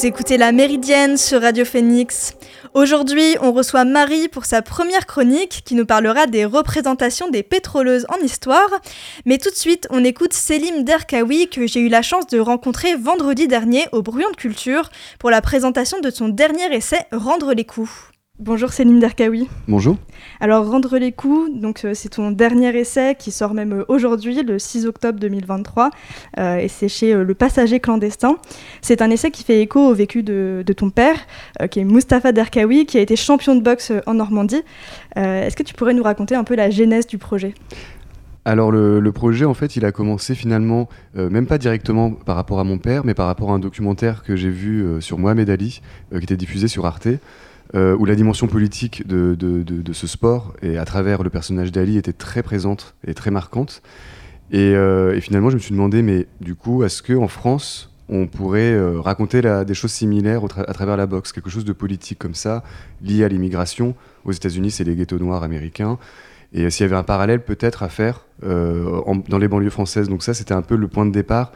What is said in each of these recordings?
Vous écoutez La Méridienne sur Radio Phoenix. Aujourd'hui, on reçoit Marie pour sa première chronique qui nous parlera des représentations des pétroleuses en histoire. Mais tout de suite, on écoute Selim Derkawi que j'ai eu la chance de rencontrer vendredi dernier au Brouillon de Culture pour la présentation de son dernier essai Rendre les coups. Bonjour Céline Derkaoui. Bonjour. Alors Rendre les coups, donc euh, c'est ton dernier essai qui sort même euh, aujourd'hui, le 6 octobre 2023, euh, et c'est chez Le Passager clandestin. C'est un essai qui fait écho au vécu de, ton père, qui est Mustapha Derkaoui, qui a été champion de boxe en Normandie. Est-ce que tu pourrais nous raconter un peu la genèse du projet? Alors le, projet, en fait, il a commencé finalement, même pas directement par rapport à mon père, mais par rapport à un documentaire que j'ai vu sur Mohamed Ali, qui était diffusé sur Arte. Euh, où la dimension politique de, ce sport, et à travers le personnage d'Ali, était très présente et très marquante. Et, euh, finalement, je me suis demandé, mais du coup, est-ce qu'en France, on pourrait euh, raconter des choses similaires à travers la boxe, quelque chose de politique comme ça, lié à l'immigration? Aux États-Unis, c'est les ghettos noirs américains. Et s'il y avait un parallèle peut-être à faire dans les banlieues françaises? Donc ça, c'était un peu le point de départ.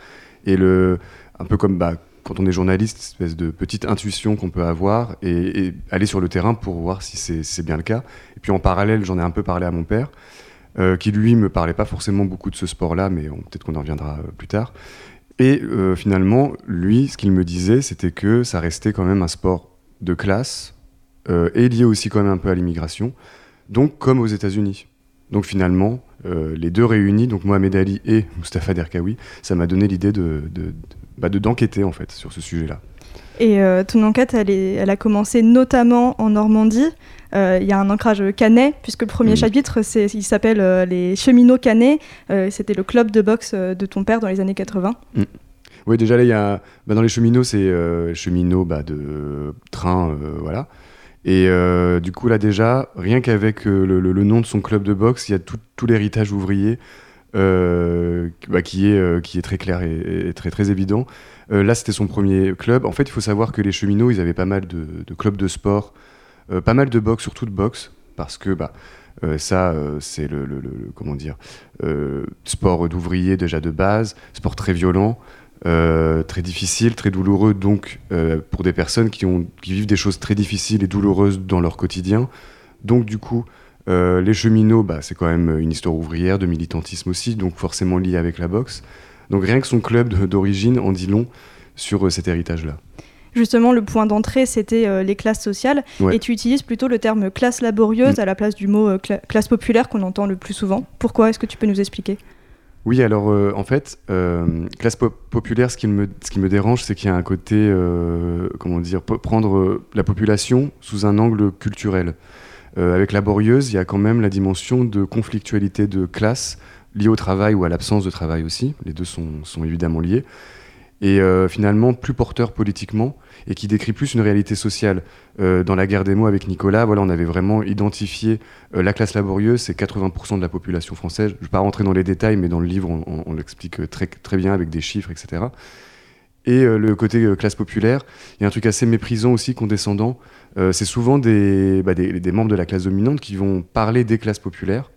Et le, un peu comme bah, quand on est journaliste, espèce de petite intuition qu'on peut avoir et, aller sur le terrain pour voir si c'est bien le cas. Et puis en parallèle, j'en ai un peu parlé à mon père, euh, qui lui me parlait pas forcément beaucoup de ce sport-là, mais peut-être qu'on en reviendra euh, plus tard. Et euh, finalement, lui, ce qu'il me disait, c'était que ça restait quand même un sport de classe et lié aussi quand même un peu à l'immigration, donc comme aux États-Unis. Donc finalement, les deux réunis, donc Mohamed Ali et Mustafa Derkawi, ça m'a donné l'idée de, bah, de d'enquêter en fait sur ce sujet-là. Et euh, ton enquête, elle, est, elle, a commencé notamment en Normandie. Euh, il y a un ancrage canet, puisque le premier mm. chapitre, il s'appelle euh, Les cheminots canets. c'était le club de boxe de ton père dans les années 80. Mm. Oui, déjà là, y a, bah, dans les cheminots, c'est cheminots bah, de train, voilà. Et du coup, là, déjà, rien qu'avec le, le, nom de son club de boxe, il y a tout, tout l'héritage ouvrier euh, bah, qui, est, euh, qui est très clair et, très, très évident. Euh, là, c'était son premier club. En fait, il faut savoir que les cheminots, ils avaient pas mal de, clubs de sport, pas mal de boxe, surtout de boxe, parce que bah, ça, c'est le, comment dire, sport d'ouvrier déjà de base, sport très violent. très difficile, très douloureux, donc pour des personnes qui, ont, qui vivent des choses très difficiles et douloureuses dans leur quotidien. Donc du coup, euh, les cheminots, bah, c'est quand même une histoire ouvrière, de militantisme aussi, donc forcément lié avec la boxe. Donc rien que son club d'origine en dit long sur euh, cet héritage-là. Justement, le point d'entrée, c'était euh, les classes sociales. Et tu utilises plutôt le terme classe laborieuse mm. à la place du mot classe populaire qu'on entend le plus souvent. Pourquoi? Est-ce que tu peux nous expliquer? Oui, alors en fait, classe populaire, ce qui me, ce qui me dérange, c'est qu'il y a un côté, comment dire, prendre la population sous un angle culturel. Euh, avec laborieuse, il y a quand même la dimension de conflictualité de classe liée au travail ou à l'absence de travail aussi. Les deux sont, évidemment liés. Et euh, finalement, plus porteur politiquement et qui décrit plus une réalité sociale. Euh, dans la guerre des mots avec Nicolas, voilà, on avait vraiment identifié la classe laborieuse, c'est 80% de la population française. Je ne vais pas rentrer dans les détails, mais dans le livre, on, l'explique très, très bien avec des chiffres, etc. Et le côté classe populaire, il y a un truc assez méprisant aussi, condescendant, euh, c'est souvent bah, des, membres de la classe dominante qui vont parler des classes populaires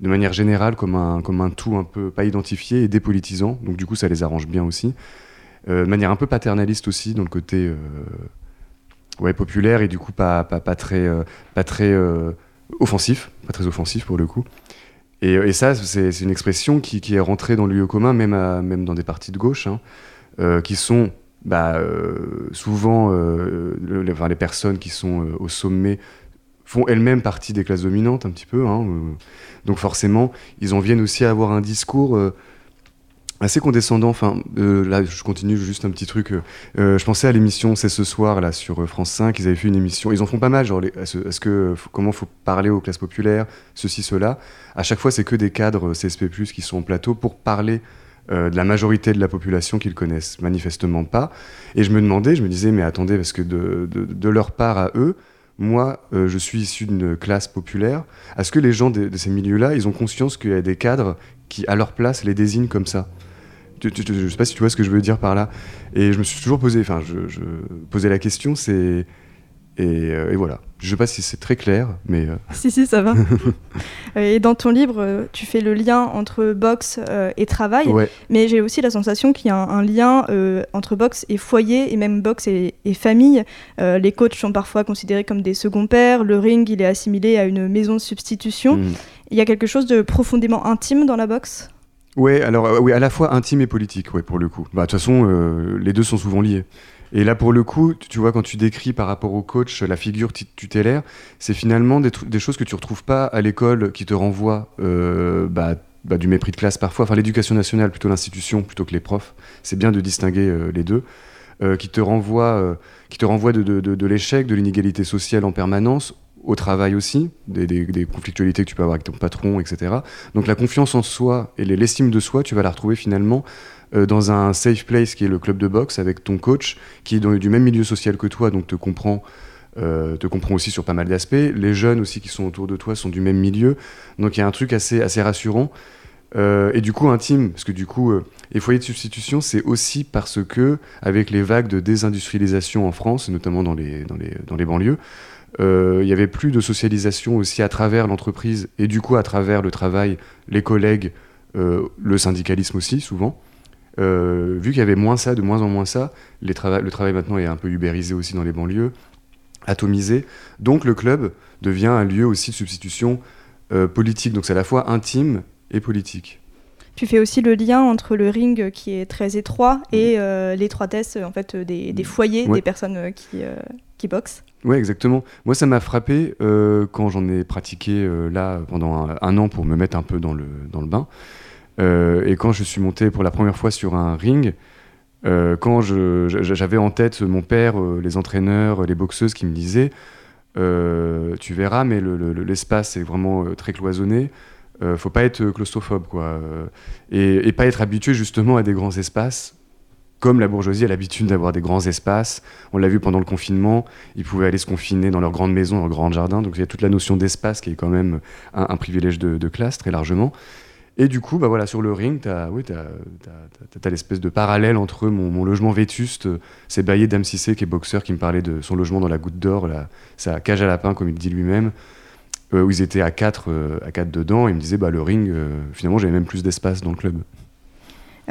de manière générale comme un, tout un peu pas identifié et dépolitisant. Donc du coup, ça les arrange bien aussi. Euh, de manière un peu paternaliste aussi, dans le côté euh, populaire et du coup pas, très, offensif, pas très offensif pour le coup. Et, ça, c'est une expression qui, est rentrée dans le lieu commun, même, même dans des partis de gauche, hein, qui sont bah, euh, souvent, euh, les personnes qui sont euh, au sommet font elles-mêmes partie des classes dominantes un petit peu. Hein, donc forcément, ils en viennent aussi à avoir un discours assez condescendant. Enfin, là, je continue juste un petit truc. je pensais à l'émission C'est ce soir là sur France 5. Ils avaient fait une émission. Ils en font pas mal. Genre, est-ce que comment faut parler aux classes populaires, ceci, cela. À chaque fois, c'est que des cadres CSP+ qui sont en plateau pour parler euh, de la majorité de la population qu'ils connaissent manifestement pas. Et je me demandais, je me disais, mais attendez, parce que de, leur part à eux, moi, je suis issu d'une classe populaire, est-ce que les gens de, ces milieux-là, ils ont conscience qu'il y a des cadres qui, à leur place, les désignent comme ça? Je ne sais pas si tu vois ce que je veux dire par là. Et je me suis toujours posé, enfin, je posais la question, c'est euh, et, voilà. Je ne sais pas si c'est très clair, mais... Euh, si, si, ça va. et dans ton livre, tu fais le lien entre boxe et travail, mais j'ai aussi la sensation qu'il y a un, lien entre boxe et foyer, et même boxe et, famille. les coachs sont parfois considérés comme des seconds pères, le ring, il est assimilé à une maison de substitution. Mm. Il y a quelque chose de profondément intime dans la boxe? Ouais, alors oui, à la fois intime et politique, ouais, pour le coup. Bah, de toute façon, les deux sont souvent liés. Et là, pour le coup, tu vois, quand tu décris par rapport au coach la figure tutélaire, c'est finalement des, choses que tu retrouves pas à l'école qui te renvoient euh, bah, bah, du mépris de classe parfois. Enfin, l'éducation nationale, plutôt l'institution, plutôt que les profs. C'est bien de distinguer euh, les deux. Euh, qui te renvoie, qui te renvoie de, l'échec, de l'inégalité sociale en permanence, au travail aussi, des, des, conflictualités que tu peux avoir avec ton patron, etc. Donc la confiance en soi et l'estime de soi, tu vas la retrouver finalement euh, dans un safe place qui est le club de boxe avec ton coach qui est du même milieu social que toi, donc te comprend. Euh, te comprend aussi sur pas mal d'aspects. Les jeunes aussi qui sont autour de toi sont du même milieu. Donc il y a un truc assez, assez rassurant. Euh, et du coup intime, parce que du coup, les foyers de substitution, c'est aussi parce que, avec les vagues de désindustrialisation en France, notamment dans les, dans les, dans les banlieues, il y avait plus de socialisation aussi à travers l'entreprise et du coup à travers le travail, les collègues, le syndicalisme aussi souvent. Euh, vu qu'il y avait moins ça, de moins en moins ça, le travail maintenant est un peu ubérisé aussi dans les banlieues, atomisé. Donc le club devient un lieu aussi de substitution euh, politique. Donc c'est à la fois intime et politique. Tu fais aussi le lien entre le ring qui est très étroit et euh, l'étroitesse en fait des, foyers des personnes qui, qui boxent. Oui, exactement. Moi, ça m'a frappé quand j'en ai pratiqué là pendant un, un, an pour me mettre un peu dans le, dans le bain. Euh, et quand je suis monté pour la première fois sur un ring, euh, quand j'avais en tête mon père, euh, les entraîneurs, les boxeuses qui me disaient Tu verras, mais l'espace est vraiment très cloisonné. faut pas être claustrophobe, quoi. Et, pas être habitué justement à des grands espaces. Comme la bourgeoisie a l'habitude d'avoir des grands espaces, on l'a vu pendant le confinement, ils pouvaient aller se confiner dans leur grande maison, dans leur grand jardin, donc il y a toute la notion d'espace qui est quand même un, privilège de, classe très largement. Et du coup, bah voilà, sur le ring, tu as, oui, l'espèce de parallèle entre mon, logement vétuste, c'est Baillet Damsissé, qui est boxeur, qui me parlait de son logement dans la Goutte d'Or, sa cage à lapin, comme il dit lui-même, euh, où ils étaient à quatre, euh, à quatre dedans. Et il me disait, bah, le ring, euh, finalement, j'avais même plus d'espace dans le club.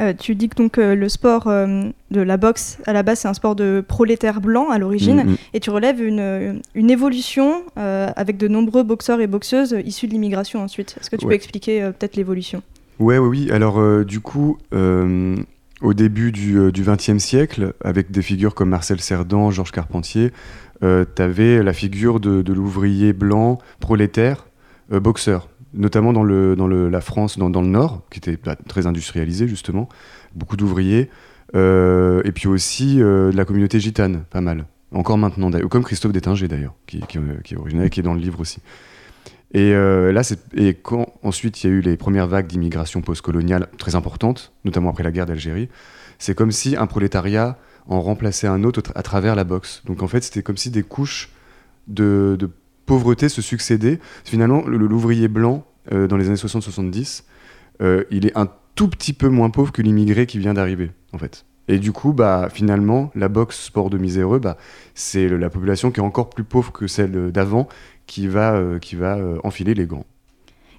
Euh, tu dis que donc euh, le sport euh, de la boxe à la base c'est un sport de prolétaires blancs à l'origine mm, mm. et tu relèves une, une évolution avec de nombreux boxeurs et boxeuses issus de l'immigration ensuite. Est-ce que tu peux expliquer peut-être l'évolution? Ouais, oui, oui. Alors du coup, au début du XXe siècle, avec des figures comme Marcel Cerdan, Georges Carpentier, tu avais la figure de, de l'ouvrier blanc prolétaire boxeur notamment dans, la France, dans, le Nord, qui était bah, très industrialisé justement, beaucoup d'ouvriers, euh, et puis aussi euh, de la communauté gitane, pas mal. Encore maintenant, comme Christophe Détinger d'ailleurs, qui, euh, est original, qui est dans le livre aussi. Et là, et ensuite il y a eu les premières vagues d'immigration postcoloniale très importantes, notamment après la guerre d'Algérie, c'est comme si un prolétariat en remplaçait un autre à travers la boxe. Donc en fait, c'était comme si des couches de pauvreté se succéder. Finalement, l'ouvrier blanc, euh, dans les années 60-70, euh, il est un tout petit peu moins pauvre que l'immigré qui vient d'arriver, en fait. Et du coup, bah, finalement, la boxe sport de miséreux, bah, c'est la population qui est encore plus pauvre que celle d'avant qui va, euh, qui va enfiler les gants.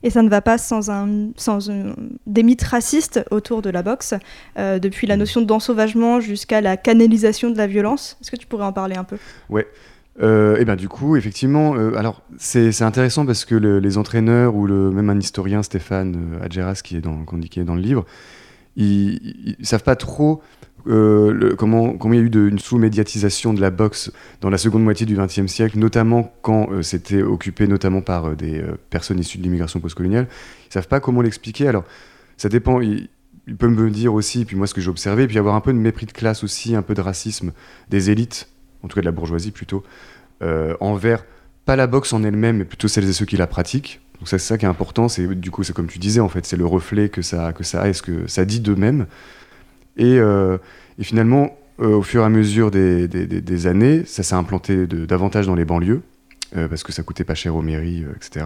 Et ça ne va pas sans, un, sans des mythes racistes autour de la boxe, depuis la mmh. notion d'ensauvagement jusqu'à la canalisation de la violence. Est-ce que tu pourrais en parler un peu? Ouais, euh, et bien du coup, effectivement, euh, alors c'est intéressant parce que les entraîneurs ou le, même un historien, Stéphane euh, Adjeras, qui est dans, qui est dans le livre, ils, ne savent pas trop comment, comment il y a eu une sous-médiatisation de la boxe dans la seconde moitié du XXe siècle, notamment quand c'était occupé notamment par des personnes issues de l'immigration postcoloniale. Ils savent pas comment l'expliquer. Alors, ça dépend. Ils, ils peuvent me dire aussi, puis moi ce que j'ai observé, puis avoir un peu de mépris de classe aussi, un peu de racisme des élites en tout cas de la bourgeoisie plutôt, euh, envers pas la boxe en elle-même, mais plutôt celles et ceux qui la pratiquent. Donc c'est ça qui est important, c'est du coup c'est comme tu disais en fait, c'est le reflet que ça que ça a, et ce que ça dit d'eux-mêmes. Et, euh, finalement, euh, au fur et à mesure des, des, des années, ça s'est implanté davantage dans les banlieues. parce que ça coûtait pas cher aux mairies, etc.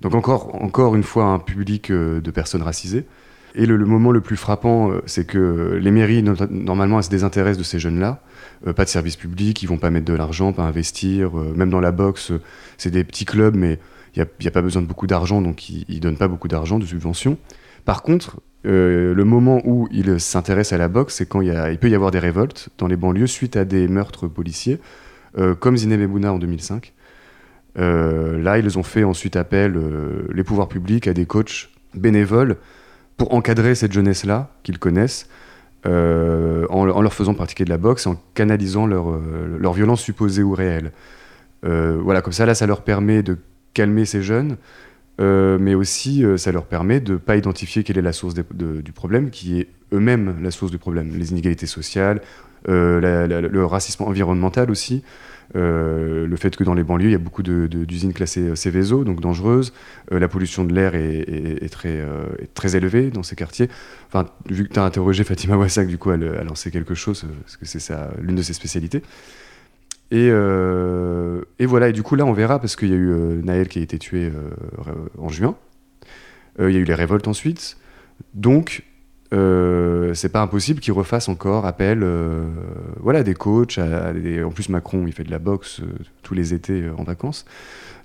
Donc encore, encore une fois un public de personnes racisées. Et le, moment le plus frappant, c'est que les mairies, normalement, elles se désintéressent de ces jeunes-là. pas de service public, ils vont pas mettre de l'argent, pas investir. même dans la boxe, c'est des petits clubs, mais il n'y a, pas besoin de beaucoup d'argent, donc ils ne donnent pas beaucoup d'argent, de subventions. Par contre, euh, le moment où il s'intéresse à la boxe, c'est quand il, peut y avoir des révoltes dans les banlieues suite à des meurtres policiers, euh, comme Zineb en 2005. Euh, là, ils ont fait ensuite appel, les pouvoirs publics, à des coachs bénévoles pour encadrer cette jeunesse-là, qu'ils connaissent, en, leur faisant pratiquer de la boxe, en canalisant leur, leur violence supposée ou réelle. voilà, comme ça, là, ça leur permet de calmer ces jeunes, euh, mais aussi euh, ça leur permet de ne pas identifier quelle est la source du problème, qui est eux-mêmes la source du problème. Les inégalités sociales, euh, le racisme environnemental aussi, le fait que dans les banlieues, il y a beaucoup d'usines classées Céveso, donc dangereuses, la pollution de l'air est, très, élevée dans ces quartiers. Enfin, vu que tu as interrogé Fatima Wassak, du coup, elle, elle en sait quelque chose, parce que c'est l'une de ses spécialités. Euh, et, voilà, et du coup là on verra, parce qu'il y a eu euh, Naël qui a été tué euh, en juin, il y a eu les révoltes ensuite, donc c'est pas impossible qu'ils refassent encore appel voilà, des coachs, en plus Macron il fait de la boxe tous les étés en vacances,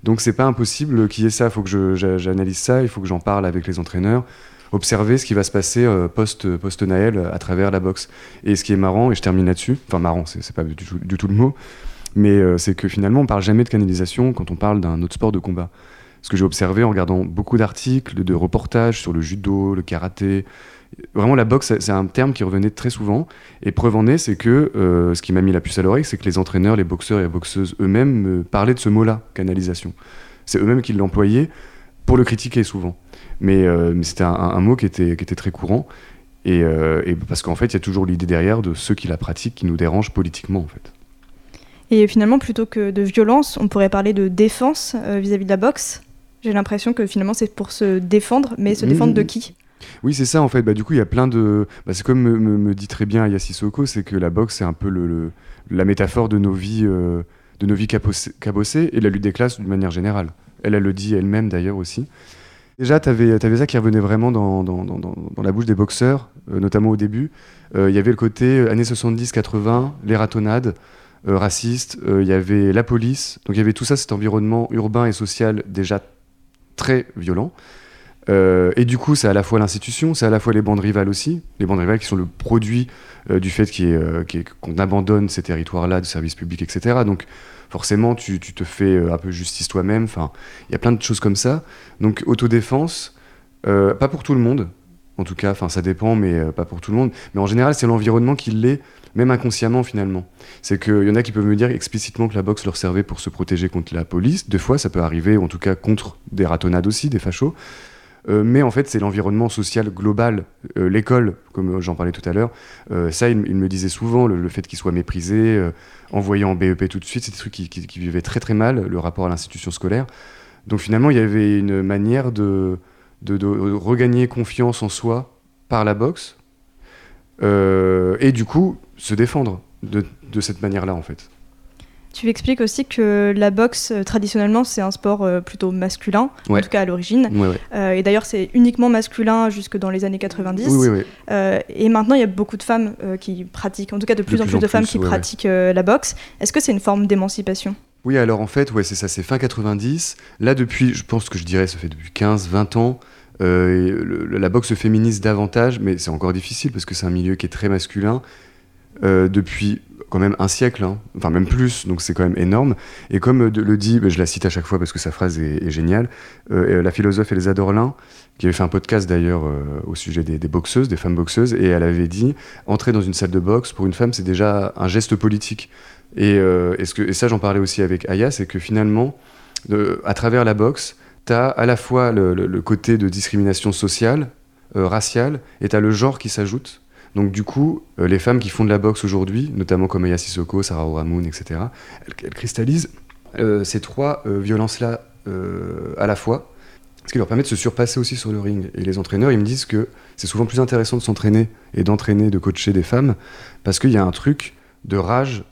donc c'est pas impossible qu'il y ait ça, il faut que j'analyse ça, il faut que j'en parle avec les entraîneurs, observer ce qui va se passer post, post Naël à travers la boxe. Et ce qui est marrant, et je termine là-dessus, enfin marrant, c'est pas du du tout le mot, mais euh, c'est que finalement, on parle jamais de canalisation quand on parle d'un autre sport de combat. Ce que j'ai observé en regardant beaucoup d'articles, de reportages sur le judo, le karaté, vraiment la boxe, c'est un terme qui revenait très souvent. Et preuve en est, c'est que euh, ce qui m'a mis la puce à l'oreille, c'est que les entraîneurs, les boxeurs et les boxeuses eux-mêmes me parlaient de ce mot-là, canalisation. C'est eux-mêmes qui l'employaient pour le critiquer souvent. Mais, euh, c'était un, mot qui était, qui était très courant. Et, et parce qu'en fait, il y a toujours l'idée derrière de ceux qui la pratiquent qui nous dérangent politiquement, en fait. Et finalement, plutôt que de violence, on pourrait parler de défense euh, vis-à-vis de la boxe. J'ai l'impression que finalement c'est pour se défendre, mais se défendre de qui? Oui, c'est ça en fait. Bah, du coup, il y a plein de. Bah, c'est comme me, dit très bien Ayasi Soko, c'est que la boxe, c'est un peu le, la métaphore de nos vies, euh, de nos vies cabossées et la lutte des classes d'une manière générale. Elle, elle le dit elle-même d'ailleurs aussi. Déjà, tu avais, ça qui revenait vraiment dans, dans, la bouche des boxeurs, euh, notamment au début. Il y avait le côté années 70-80, les ratonnades. Euh, raciste, euh, il y avait la police, donc il y avait tout ça, cet environnement urbain et social déjà très violent. Euh, et du coup, c'est à la fois l'institution, c'est à la fois les bandes rivales aussi, les bandes rivales qui sont le produit du fait qu'on abandonne ces territoires-là de services publics, etc. Donc forcément, tu, te fais un peu justice toi-même. Enfin, il y a plein de choses comme ça. Donc autodéfense, pas pour tout le monde, en tout cas. Enfin, ça dépend, mais pas pour tout le monde. Mais en général, c'est l'environnement qui l'est même inconsciemment finalement. C'est qu'il y en a qui peuvent me dire explicitement que la boxe leur servait pour se protéger contre la police. Deux fois, ça peut arriver, en tout cas contre des ratonnades aussi, des fachos. Euh, mais en fait, c'est l'environnement social global, euh, l'école, comme j'en parlais tout à l'heure. Euh, ça, il, me disait souvent, le, fait qu'il soit méprisé, envoyé en BEP tout de suite, c'est des trucs qui, vivaient très très mal, le rapport à l'institution scolaire. Donc finalement, il y avait une manière de, regagner confiance en soi par la boxe, euh, et du coup se défendre de cette manière-là en fait. Tu expliques aussi que la boxe, euh, traditionnellement, c'est un sport euh, plutôt masculin, en tout cas à l'origine. et d'ailleurs, c'est uniquement masculin jusque dans les années 90. Oui, et maintenant, il y a beaucoup de femmes qui pratiquent, en tout cas de plus en plus, de femmes qui pratiquent la boxe. Est-ce que c'est une forme d'émancipation? Oui, alors en fait, ouais, c'est ça, c'est fin 90. Là, depuis, je pense que je dirais, ça fait depuis 15, 20 ans, euh, la boxe féminise davantage, mais c'est encore difficile parce que c'est un milieu qui est très masculin euh, depuis quand même un siècle, hein. enfin même plus, donc c'est quand même énorme. Et comme euh, le dit, bah, je la cite à chaque fois parce que sa phrase est, géniale, la philosophe Elsa Dorlin, qui avait fait un podcast d'ailleurs au sujet des, boxeuses, des femmes boxeuses, et elle avait dit entrer dans une salle de boxe pour une femme, c'est déjà un geste politique. Et, ça, j'en parlais aussi avec Aya, c'est que finalement, à travers la boxe, tu as à la fois le, côté de discrimination sociale, euh, raciale, et tu as le genre qui s'ajoute. Donc du coup, euh, les femmes qui font de la boxe aujourd'hui, notamment comme Aya Sissoko, Sarah Oramoun, etc., elles, cristallisent euh, ces trois violences-là à la fois, ce qui leur permet de se surpasser aussi sur le ring. Et les entraîneurs, ils me disent que c'est souvent plus intéressant de s'entraîner et d'entraîner, de coacher des femmes, parce qu'il y a un truc de rage,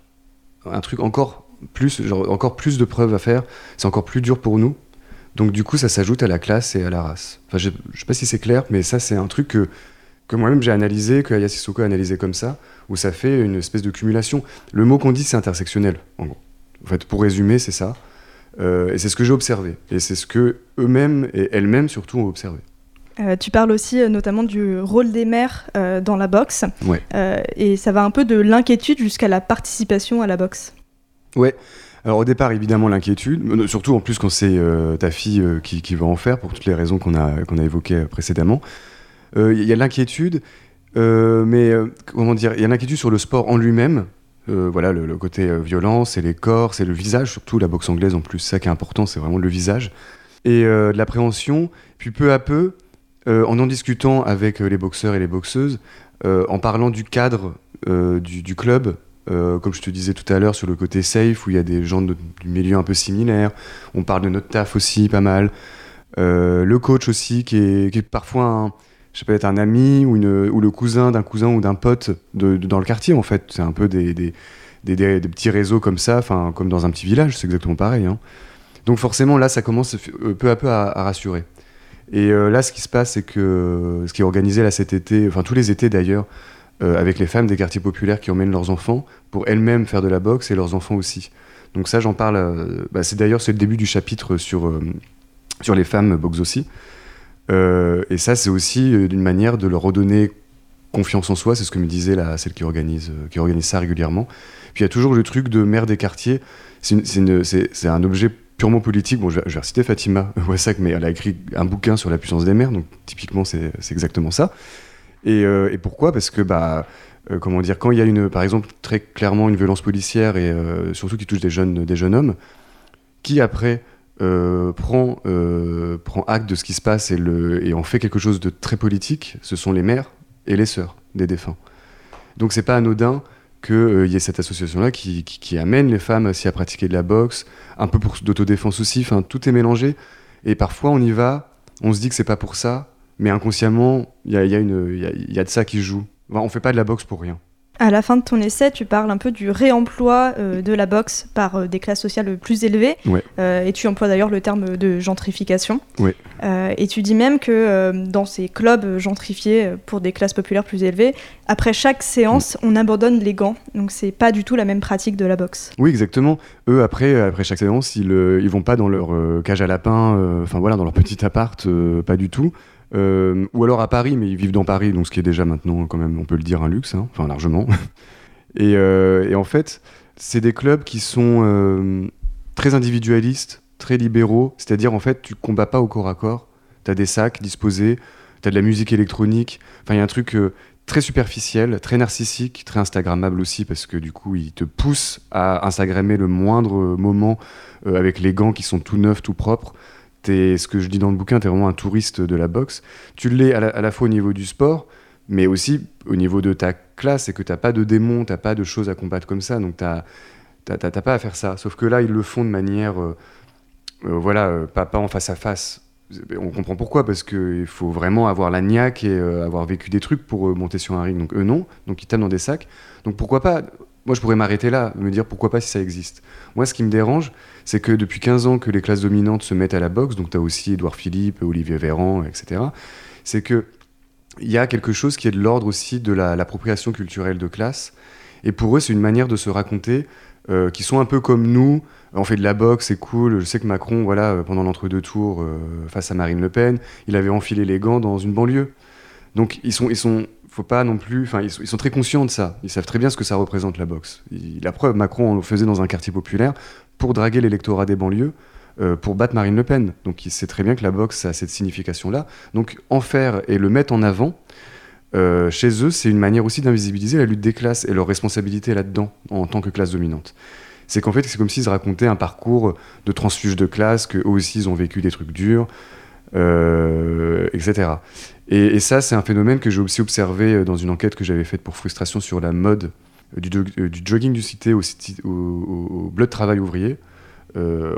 un truc encore plus, genre, encore plus de preuves à faire, c'est encore plus dur pour nous. Donc du coup, ça s'ajoute à la classe et à la race. Enfin, je, je sais pas si c'est clair, mais ça, c'est un truc que, que moi-même j'ai analysé, que Aya Sissoko a analysé comme ça, où ça fait une espèce de cumulation. Le mot qu'on dit, c'est intersectionnel, en gros. En fait, pour résumer, c'est ça. Euh, et c'est ce que j'ai observé. Et c'est ce que eux-mêmes et elles-mêmes surtout ont observé. Euh, tu parles aussi euh, notamment du rôle des mères dans la boxe. Ouais. Et ça va un peu de l'inquiétude jusqu'à la participation à la boxe. Ouais. Alors au départ, évidemment, l'inquiétude, surtout en plus quand c'est ta fille qui, qui va en faire, pour toutes les raisons qu'on a, qu'on a évoquées précédemment. Euh, Il y a l'inquiétude, euh, mais euh, comment dire, il y a l'inquiétude sur le sport en lui-même. Euh, voilà, le, côté euh, violence, c'est les corps, c'est le visage, surtout la boxe anglaise en plus, ça qui est important, c'est vraiment le visage. Et euh, de l'appréhension, puis peu à peu, euh, en en discutant avec euh, les boxeurs et les boxeuses, euh, en parlant du cadre euh, du, club, euh, comme je te disais tout à l'heure, sur le côté safe, où il y a des gens du milieu un peu similaire. On parle de notre taf aussi, pas mal. Euh, le coach aussi, qui est, qui est parfois je pas, être un ami ou, le cousin d'un cousin ou d'un pote dans le quartier, en fait. C'est un peu des, petits réseaux comme ça, comme dans un petit village, c'est exactement pareil. hein. Donc forcément, là, ça commence euh, peu à peu à, rassurer. Et euh, là, ce qui se passe, c'est que ce qui est organisé là cet été, enfin tous les étés d'ailleurs, euh, avec les femmes des quartiers populaires qui emmènent leurs enfants pour elles-mêmes faire de la boxe et leurs enfants aussi. Donc ça, j'en parle. bah, c'est d'ailleurs c'est le début du chapitre sur sur les femmes boxe aussi. Euh, et ça, c'est aussi euh, d'une manière de leur redonner confiance en soi. C'est ce que me disait la, celle qui organise euh, qui organise ça régulièrement. Puis il y a toujours le truc de mère des quartiers. C'est une- une- un objet purement politique. Bon, je vais, je reciter Fatima Wassak, mais elle a écrit un bouquin sur la puissance des mères, donc typiquement, c'est exactement ça. Et, pourquoi? Parce que, bah, comment dire, quand il y a une, par exemple, très clairement une violence policière et surtout qui touche des jeunes, des jeunes hommes, qui après euh, prend, euh, prend acte de ce qui se passe et, le, et en fait quelque chose de très politique, ce sont les mères et les sœurs des défunts. Donc c'est pas anodin qu'il y ait cette association-là qui, qui- amène les femmes aussi à pratiquer de la boxe, un peu d'autodéfense aussi, enfin tout est mélangé. Et parfois on y va, on se dit que c'est pas pour ça, mais inconsciemment, il y a, y a y a- de ça qui joue. On fait pas de la boxe pour rien. À la fin de ton essai, tu parles un peu du réemploi euh, de la boxe par euh, des classes sociales plus élevées. Ouais. Euh, et tu emploies d'ailleurs le terme de gentrification. Ouais. Et tu dis même que dans ces clubs gentrifiés pour des classes populaires plus élevées, après chaque séance, on abandonne les gants. Donc c'est pas du tout la même pratique de la boxe. Oui, exactement. Eux, après, après chaque séance, ils, ils vont pas dans leur cage à lapin, enfin voilà, dans leur petit appart, pas du tout. Euh, ou alors à Paris, mais ils vivent dans Paris, donc ce qui est déjà maintenant, quand même, on peut le dire, un luxe, hein, enfin largement. et, euh, et en fait, c'est des clubs qui sont euh, très individualistes, très libéraux, c'est-à-dire en fait, tu combats pas au corps à corps, tu as des sacs disposés, tu as de la musique électronique, enfin il y a un truc très superficiel, très narcissique, très instagrammable aussi parce que du coup il te pousse à instagrammer le moindre moment avec les gants qui sont tout neufs, tout propres. Ce que je dis dans le bouquin, tu es vraiment un touriste de la boxe. Tu l'es à la, à la fois au niveau du sport, mais aussi au niveau de ta classe, et que t'as pas de démons, t'as pas de choses à combattre comme ça, donc t'as t'as- pas à faire ça. Sauf que là, ils le font de manière, euh, euh, voilà, euh, pas, pas en face à face. On comprend pourquoi, parce qu'il faut vraiment avoir la niaque et avoir vécu des trucs pour monter sur un ring. Donc eux, non. Donc ils tapent dans des sacs. Donc pourquoi pas Moi, je pourrais m'arrêter là, me dire pourquoi pas si ça existe. Moi, ce qui me dérange, c'est que depuis 15 ans que les classes dominantes se mettent à la boxe, donc tu as aussi Édouard Philippe, Olivier Véran, etc., c'est que il y a quelque chose qui est de l'ordre aussi de la- l'appropriation culturelle de classe. Et pour eux, c'est une manière de se raconter euh, qui sont un peu comme nous. On fait de la boxe, c'est cool. Je sais que Macron, voilà, euh, pendant l'entre-deux tours euh, face à Marine Le Pen, il avait enfilé les gants dans une banlieue. Donc ils sont, ils sont, faut pas non plus, enfin ils, sont- très conscients de ça. Ils savent très bien ce que ça représente la boxe. Il- la preuve, Macron on le faisait dans un quartier populaire pour draguer l'électorat des banlieues, euh, pour battre Marine Le Pen. Donc il sait très bien que la boxe a cette signification-là. Donc en faire et le mettre en avant. euh, chez eux, c'est une manière aussi d'invisibiliser la lutte des classes et leur responsabilité là-dedans en tant que classe dominante. C'est qu'en fait, c'est comme s'ils racontaient un parcours de transfuge de classe, qu'eux aussi ils ont vécu des trucs durs, euh, etc. Et, ça, c'est un phénomène que j'ai aussi observé euh, dans une enquête que j'avais faite pour Frustration sur la mode euh, du, jog- du jogging du cité au, au, bleu de travail ouvrier.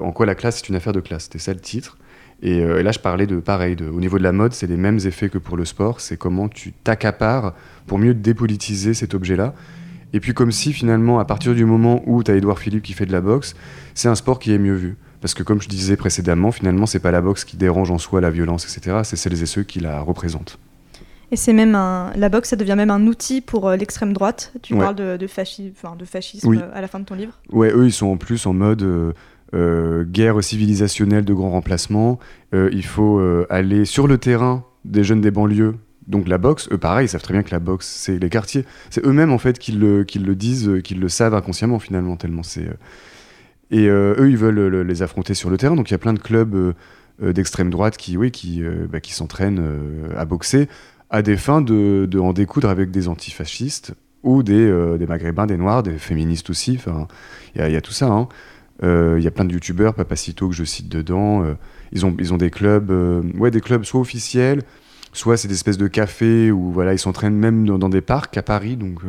En quoi la classe est une affaire de classe, c'était ça le titre. Et, là, je parlais de pareil, au niveau de la mode, c'est les mêmes effets que pour le sport, c'est comment tu t'accapares pour mieux dépolitiser cet objet-là. Et puis comme si finalement, à partir du moment où tu as Edouard Philippe qui fait de la boxe, c'est un sport qui est mieux vu. Parce que comme je disais précédemment, finalement, c'est pas la boxe qui dérange en soi la violence, etc. C'est celles et ceux qui la représentent. Et c'est même un... la boxe, ça devient même un outil pour euh, l'extrême droite. Tu parles de, de, enfin, de fascisme euh, à la fin de ton livre. Ouais, eux, ils sont en plus en mode euh, guerre civilisationnelle de grand remplacement. il faut aller sur le terrain des jeunes des banlieues. Donc la boxe, eux pareil, ils savent très bien que la boxe, c'est les quartiers. C'est eux-mêmes en fait qui le, qui le disent, qui le savent inconsciemment finalement, tellement c'est... Et eux, ils veulent les affronter sur le terrain. Donc il y a plein de clubs d'extrême droite qui, oui, qui, bah, s'entraînent à boxer à des fins de, en découdre avec des antifascistes ou des, euh, maghrébins, des noirs, des féministes aussi. Enfin, il y, a tout ça. Hein. Euh, il y a plein de youtubeurs, Papacito que je cite dedans. Euh, ils, ont, ils ont des clubs, ouais, des clubs soit officiels, soit c'est des espèces de cafés où voilà, ils s'entraînent même dans, des parcs à Paris. Donc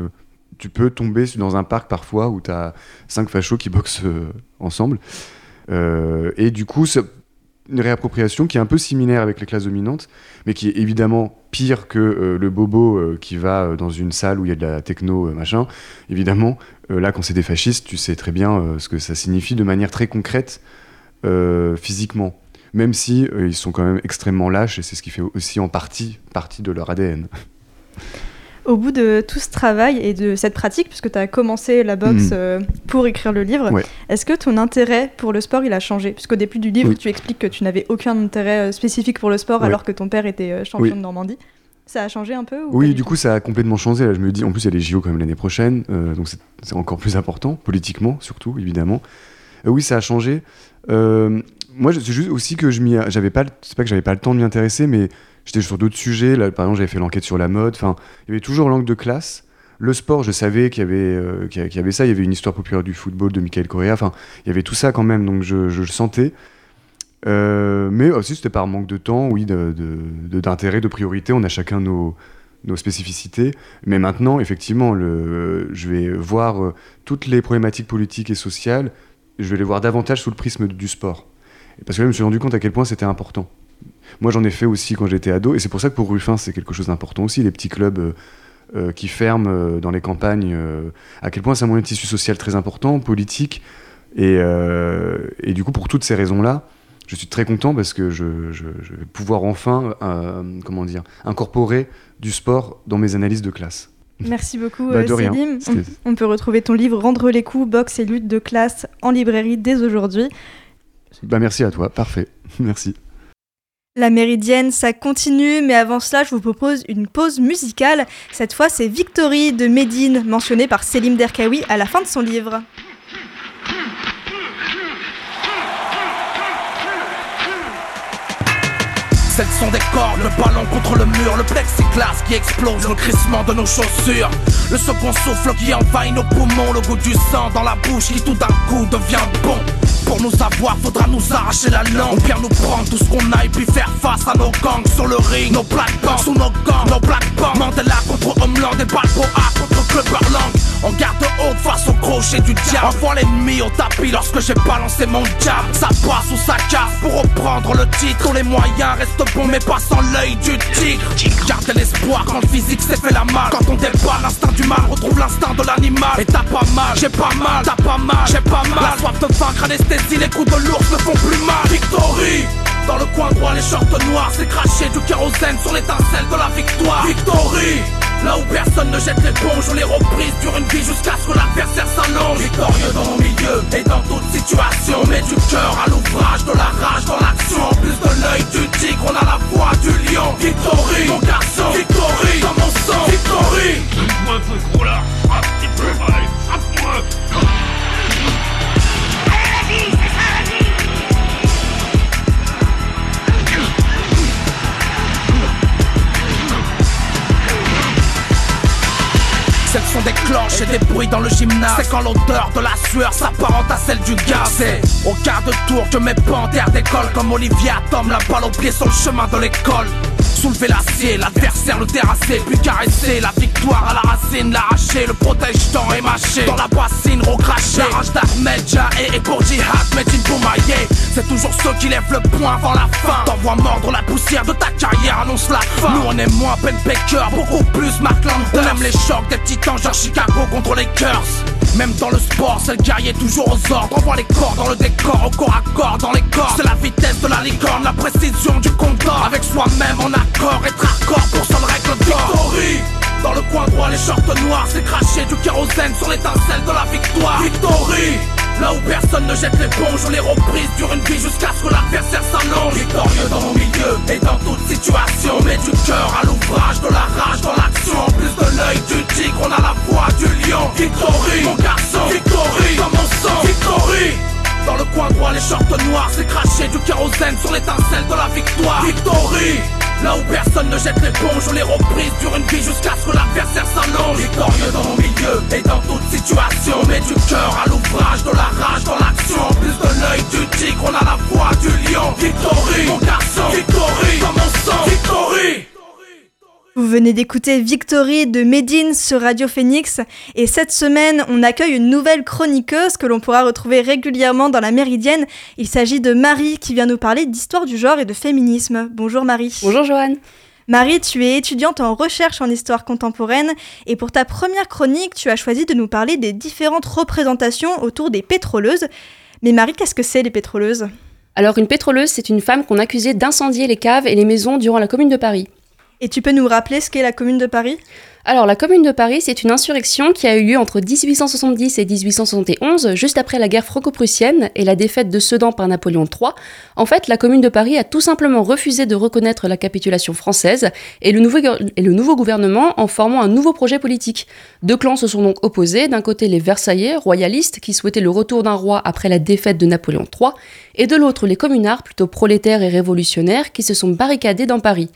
tu peux tomber dans un parc parfois où tu as cinq fachos qui boxent ensemble. et du coup, une réappropriation qui est un peu similaire avec les classes dominantes, mais qui est évidemment pire que euh, le bobo euh, qui va euh, dans une salle où il y a de la techno, machin. Évidemment, là, quand c'est des fascistes, tu sais très bien ce que ça signifie de manière très concrète, physiquement. Même si ils sont quand même extrêmement lâches, et c'est ce qui fait aussi en partie partie de leur ADN. Au bout de tout ce travail et de cette pratique, puisque tu as commencé la boxe mm. euh, pour écrire le livre, est-ce que ton intérêt pour le sport, il a changé? Puisqu'au début du livre, tu expliques que tu n'avais aucun intérêt euh, spécifique pour le sport alors que ton père était euh, champion de Normandie. Ça a changé un peu Oui, du coup, ça a complètement changé. Là, je me dis, en plus, il y a les JO quand même l'année prochaine, donc c'est encore plus important, politiquement surtout, évidemment. oui, ça a changé. moi, c'est juste aussi que je m'y, j'avais pas, c'est pas que j'avais pas le temps de m'y intéresser, mais J'étais sur d'autres sujets. Là, par exemple, j'avais fait l'enquête sur la mode. Enfin, il y avait toujours l'angle de classe. Le sport, je savais qu'il y, avait, euh, y avait ça. Il y avait une histoire populaire du football de Michael Correa. Enfin, il y avait tout ça quand même, donc je, le sentais. Euh, mais aussi, c'était par manque de temps, oui, d'intérêt, de, de, priorité. On a chacun nos, nos spécificités. Mais maintenant, effectivement, le, je vais voir euh, toutes les problématiques politiques et sociales, je vais les voir davantage sous le prisme du sport. Parce que là, je me suis rendu compte à quel point c'était important. Moi, j'en ai fait aussi quand j'étais ado, et c'est pour ça que pour Ruffin, c'est quelque chose d'important aussi, les petits clubs euh, euh, qui ferment euh, dans les campagnes, à quel point c'est un moyen de tissu social très important, politique, et, et du coup, pour toutes ces raisons-là, je suis très content parce que je, vais pouvoir enfin, comment dire, incorporer du sport dans mes analyses de classe. Merci beaucoup, bah. On, on, peut retrouver ton livre Rendre les coups, boxe et lutte de classe en librairie dès aujourd'hui. Bah, merci à toi, parfait. Merci. La Méridienne, ça continue, mais avant cela, je vous propose une pause musicale. Cette fois, c'est Victory de Médine, mentionnée par Selim Derkaoui à la fin de son livre. Celles sont des cordes, le ballon contre le mur, le plexiglas qui explose, le crissement de nos chaussures. Le second souffle qui envahit nos poumons, le goût du sang dans la bouche qui tout d'un coup devient bon. Pour nous avoir, faudra nous arracher la langue. Ou bien nous prendre tout ce qu'on a et puis faire face à nos gangs sur le ring. Nos plaques sous nos gants, nos black bands. Mandela contre Homeland et Balboa contre Clubber Lang. On garde haute face au crochet du diable. Envoie l'ennemi au tapis lorsque j'ai balancé mon diable. Ça passe ou ça casse pour reprendre le titre. Tous les moyens restent bons, mais pas sans l'œil du tigre. Garde l'espoir quand le physique s'est fait la malle. Quand on débat l'instinct du mal, retrouve l'instinct de l'animal. Et t'as pas mal, j'ai pas mal, t'as pas mal, j'ai pas mal. La soif de vaincre anesthésie, les coups de l'ours ne font plus mal. Victory! Dans le coin droit, les shorts noirs, c'est craché du kérosène sur l'étincelle de la victoire. Victory! Là où personne ne jette l'éponge, on les reprises durent une vie jusqu'à ce que l'adversaire s'allonge. Victorieux dans mon milieu et dans toute situation On du cœur à l'ouvrage, de la rage dans l'action. En plus de l'œil du tigre, on a la voix du lion. Victory, mon garçon, victory, dans mon sang, victory! Moi un peu gros petit peu, frappe-moi Des cloches et des bruits dans le gymnase. C'est quand l'odeur de la sueur s'apparente à celle du gaz. C'est au quart de tour que mes panthères décollent Comme Olivier Atom, la balle au pied sur le chemin de l'école. Soulever l'acier, l'adversaire le terrasser, puis caresser. La victoire à la racine, l'arracher, le protège-temps émaché dans la bassine, recraché. La rage d'Ahmed, et pour Jihad, Medine Boumaye. C'est toujours ceux qui lève le poing avant la fin. T'envoies mordre la poussière de ta carrière, annonce la fin. Nous on est moins Baker, beaucoup plus Mark On aime les chocs des titans genre Chicago contre les Curse. Même dans le sport, c'est le guerrier toujours aux ordres. Envoie les corps dans le décor, au corps à corps, dans les corps. C'est la vitesse de la licorne, la précision du compteur. Avec soi-même en accord, être accord pour seule règle d'or. Dans le coin droit, les shorts noirs, c'est craché du kérosène sur l'étincelle de la victoire. Victory Là où personne ne jette l'éponge, les reprises durent une vie jusqu'à ce que l'adversaire s'allonge. Victorieux dans mon milieu et dans toute situation, met du cœur à l'ouvrage, de la rage dans l'action. En plus de l'œil du tigre, on a la voix du lion. Victory, mon garçon, victory, dans mon sang, victory. Dans le coin droit, les shorts noirs, c'est craché du kérosène sur l'étincelle de la victoire. Victory Là où personne ne jette l'éponge, les reprises durent une vie jusqu'à ce que l'adversaire s'allonge. Victorieux dans mon milieu et dans toute situation, mets du cœur à l'ouvrage, de la rage dans l'action. En plus de l'œil du tigre, on a la voix du lion. Victory, mon garçon, victory, dans mon sang, victory. Vous venez d'écouter Victory de Medine sur Radio Phoenix et cette semaine on accueille une nouvelle chroniqueuse que l'on pourra retrouver régulièrement dans la Méridienne. Il s'agit de Marie qui vient nous parler d'histoire du genre et de féminisme. Bonjour Marie. Bonjour Joanne. Marie, tu es étudiante en recherche en histoire contemporaine et pour ta première chronique tu as choisi de nous parler des différentes représentations autour des pétroleuses. Mais Marie, qu'est-ce que c'est les pétroleuses? Alors une pétroleuse c'est une femme qu'on accusait d'incendier les caves et les maisons durant la commune de Paris. Et tu peux nous rappeler ce qu'est la Commune de Paris? Alors, la Commune de Paris, c'est une insurrection qui a eu lieu entre 1870 et 1871, juste après la guerre franco-prussienne et la défaite de Sedan par Napoléon III. En fait, la Commune de Paris a tout simplement refusé de reconnaître la capitulation française et le nouveau, et le nouveau gouvernement en formant un nouveau projet politique. Deux clans se sont donc opposés, d'un côté les Versaillais, royalistes, qui souhaitaient le retour d'un roi après la défaite de Napoléon III, et de l'autre les communards, plutôt prolétaires et révolutionnaires, qui se sont barricadés dans Paris.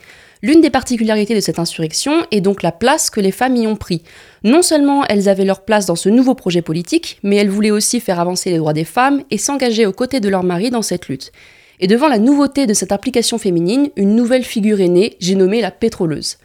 L'une des particularités de cette insurrection est donc la place que les femmes y ont pris. Non seulement elles avaient leur place dans ce nouveau projet politique, mais elles voulaient aussi faire avancer les droits des femmes et s'engager aux côtés de leur mari dans cette lutte. Et devant la nouveauté de cette implication féminine, une nouvelle figure est née, j'ai nommé la pétroleuse.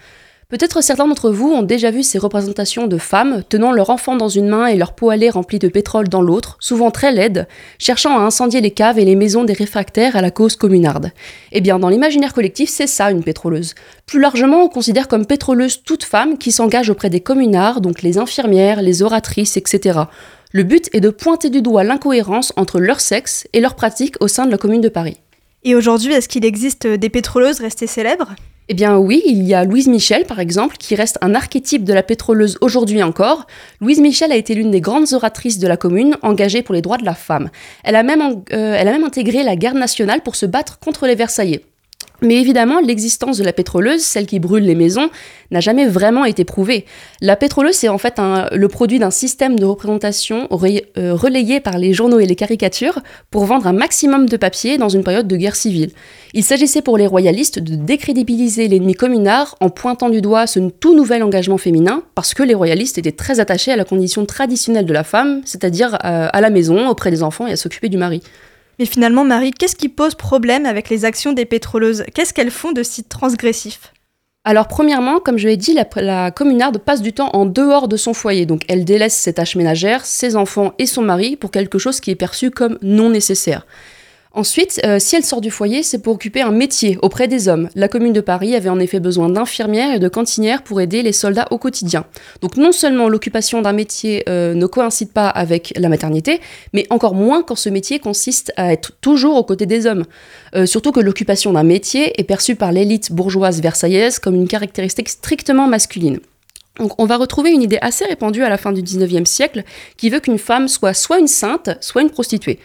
Peut-être certains d'entre vous ont déjà vu ces représentations de femmes tenant leur enfant dans une main et leur poêlée remplie de pétrole dans l'autre, souvent très laides, cherchant à incendier les caves et les maisons des réfractaires à la cause communarde. Eh bien, dans l'imaginaire collectif, c'est ça une pétroleuse. Plus largement, on considère comme pétroleuse toute femme qui s'engage auprès des communards, donc les infirmières, les oratrices, etc. Le but est de pointer du doigt l'incohérence entre leur sexe et leurs pratiques au sein de la commune de Paris. Et aujourd'hui, est-ce qu'il existe des pétroleuses restées célèbres? Eh bien oui, il y a Louise Michel par exemple, qui reste un archétype de la pétroleuse aujourd'hui encore. Louise Michel a été l'une des grandes oratrices de la commune, engagée pour les droits de la femme. Elle a même, euh, elle a même intégré la garde nationale pour se battre contre les Versaillais. Mais évidemment, l'existence de la pétroleuse, celle qui brûle les maisons, n'a jamais vraiment été prouvée. La pétroleuse, c'est en fait le produit d'un système de représentation euh, relayé par les journaux et les caricatures pour vendre un maximum de papier dans une période de guerre civile. Il s'agissait pour les royalistes de décrédibiliser l'ennemi communard en pointant du doigt ce tout nouvel engagement féminin, parce que les royalistes étaient très attachés à la condition traditionnelle de la femme, c'est-à-dire euh, à la maison, auprès des enfants et à s'occuper du mari. Mais finalement, Marie, qu'est-ce qui pose problème avec les actions des pétroleuses? Qu'est-ce qu'elles font de si transgressif? Alors premièrement, comme je l'ai dit, la, la, communarde passe du temps en dehors de son foyer, donc elle délaisse ses tâches ménagères, ses enfants et son mari pour quelque chose qui est perçu comme non nécessaire. Ensuite, euh, si elle sort du foyer, c'est pour occuper un métier auprès des hommes. La commune de Paris avait en effet besoin d'infirmières et de cantinières pour aider les soldats au quotidien. Donc non seulement l'occupation d'un métier euh, ne coïncide pas avec la maternité, mais encore moins quand ce métier consiste à être toujours aux côtés des hommes. Euh, surtout que l'occupation d'un métier est perçue par l'élite bourgeoise versaillaise comme une caractéristique strictement masculine. Donc on va retrouver une idée assez répandue à la fin du 19e siècle qui veut qu'une femme soit soit une sainte, soit une prostituée.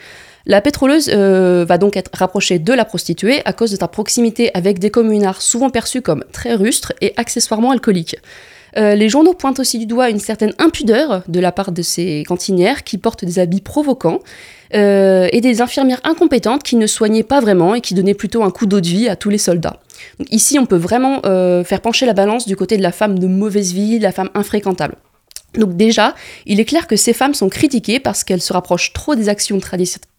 La pétroleuse euh, va donc être rapprochée de la prostituée à cause de sa proximité avec des communards souvent perçus comme très rustres et accessoirement alcooliques. Euh, les journaux pointent aussi du doigt une certaine impudeur de la part de ces cantinières qui portent des habits provoquants euh, et des infirmières incompétentes qui ne soignaient pas vraiment et qui donnaient plutôt un coup d'eau de vie à tous les soldats. ici, on peut vraiment faire pencher la balance du côté de la femme de mauvaise vie, la femme infréquentable. Donc déjà, il est clair que ces femmes sont critiquées parce qu'elles se rapprochent trop des actions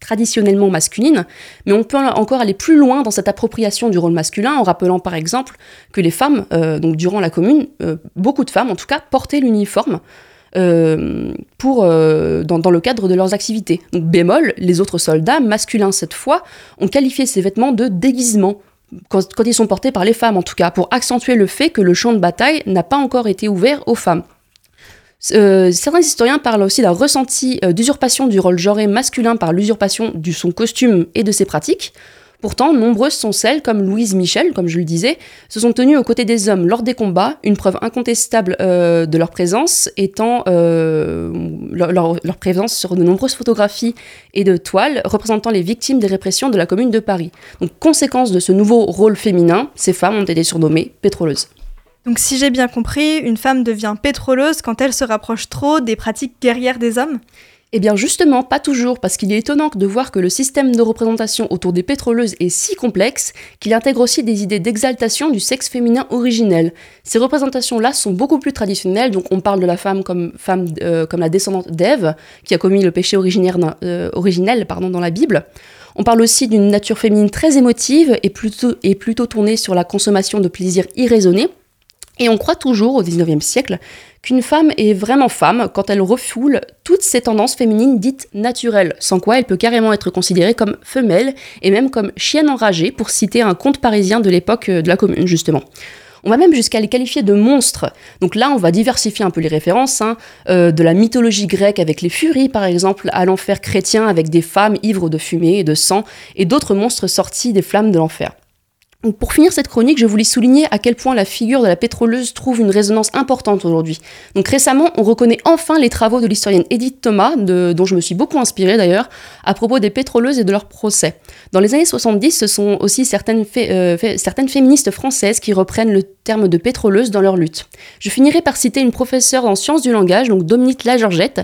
traditionnellement masculines, mais on peut encore aller plus loin dans cette appropriation du rôle masculin en rappelant par exemple que les femmes, euh, donc durant la commune, euh, beaucoup de femmes en tout cas, portaient l'uniforme. pour, dans, le cadre de leurs activités. Donc bémol, les autres soldats, masculins cette fois, ont qualifié ces vêtements de déguisement. Quand, ils sont portés par les femmes en tout cas, pour accentuer le fait que le champ de bataille n'a pas encore été ouvert aux femmes. Euh, certains historiens parlent aussi d'un ressenti euh, d'usurpation du rôle genré masculin par l'usurpation de son costume et de ses pratiques. Pourtant, nombreuses sont celles, comme Louise Michel, comme je le disais, se sont tenues aux côtés des hommes lors des combats, une preuve incontestable euh, de leur présence étant leur, leur, présence sur de nombreuses photographies et de toiles représentant les victimes des répressions de la Commune de Paris. Donc, conséquence de ce nouveau rôle féminin, ces femmes ont été surnommées pétroleuses. Donc si j'ai bien compris, une femme devient pétroleuse quand elle se rapproche trop des pratiques guerrières des hommes? Eh bien justement, pas toujours, parce qu'il est étonnant de voir que le système de représentation autour des pétroleuses est si complexe qu'il intègre aussi des idées d'exaltation du sexe féminin originel. Ces représentations-là sont beaucoup plus traditionnelles, donc on parle de la femme comme, femme, euh, comme la descendante d'Ève, qui a commis le péché euh, originel dans la Bible. On parle aussi d'une nature féminine très émotive et plutôt tournée sur la consommation de plaisirs irraisonnés, et on croit toujours au XIXe siècle qu'une femme est vraiment femme quand elle refoule toutes ces tendances féminines dites naturelles, sans quoi elle peut carrément être considérée comme femelle et même comme chienne enragée, pour citer un conte parisien de l'époque de la commune justement. On va même jusqu'à les qualifier de monstres. Donc là, on va diversifier un peu les références, hein, euh, de la mythologie grecque avec les furies, par exemple, à l'enfer chrétien avec des femmes ivres de fumée et de sang, et d'autres monstres sortis des flammes de l'enfer. Pour finir cette chronique, je voulais souligner à quel point la figure de la pétroleuse trouve une résonance importante aujourd'hui. Récemment, on reconnaît enfin les travaux de l'historienne Edith Thomas, dont je me suis beaucoup inspirée d'ailleurs, à propos des pétroleuses et de leur procès. Dans les années 70, ce sont aussi certaines, euh, certaines féministes françaises qui reprennent le terme de pétroleuse dans leur lutte. Je finirai par citer une professeure en sciences du langage, donc Dominique Lageorgette,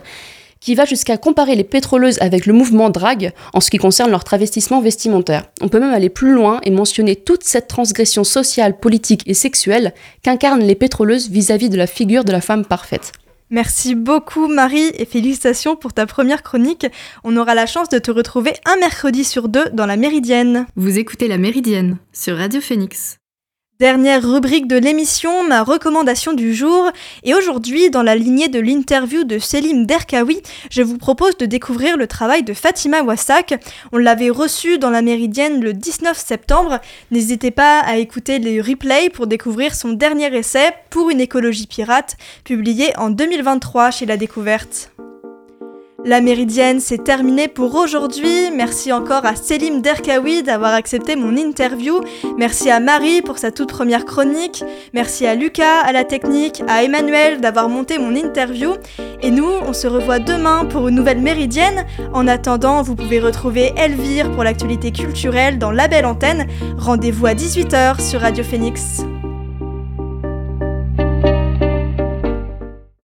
qui va jusqu'à comparer les pétroleuses avec le mouvement drag en ce qui concerne leur travestissement vestimentaire. On peut même aller plus loin et mentionner toute cette transgression sociale, politique et sexuelle qu'incarnent les pétroleuses vis-à-vis de la figure de la femme parfaite. Merci beaucoup Marie et félicitations pour ta première chronique. On aura la chance de te retrouver un mercredi sur deux dans la Méridienne. Vous écoutez la Méridienne sur Radio Phoenix. Dernière rubrique de l'émission, ma recommandation du jour. Et aujourd'hui, dans la lignée de l'interview de Selim Derkawi, je vous propose de découvrir le travail de Fatima Wassak. On l'avait reçu dans la Méridienne le 19 septembre. N'hésitez pas à écouter les replays pour découvrir son dernier essai Pour une écologie pirate, publié en 2023 chez La Découverte. La méridienne, c'est terminé pour aujourd'hui. Merci encore à Selim Derkawi d'avoir accepté mon interview. Merci à Marie pour sa toute première chronique. Merci à Lucas, à la technique, à Emmanuel d'avoir monté mon interview. Et nous, on se revoit demain pour une nouvelle méridienne. En attendant, vous pouvez retrouver Elvire pour l'actualité culturelle dans la belle antenne. Rendez-vous à 18h sur Radio Phoenix.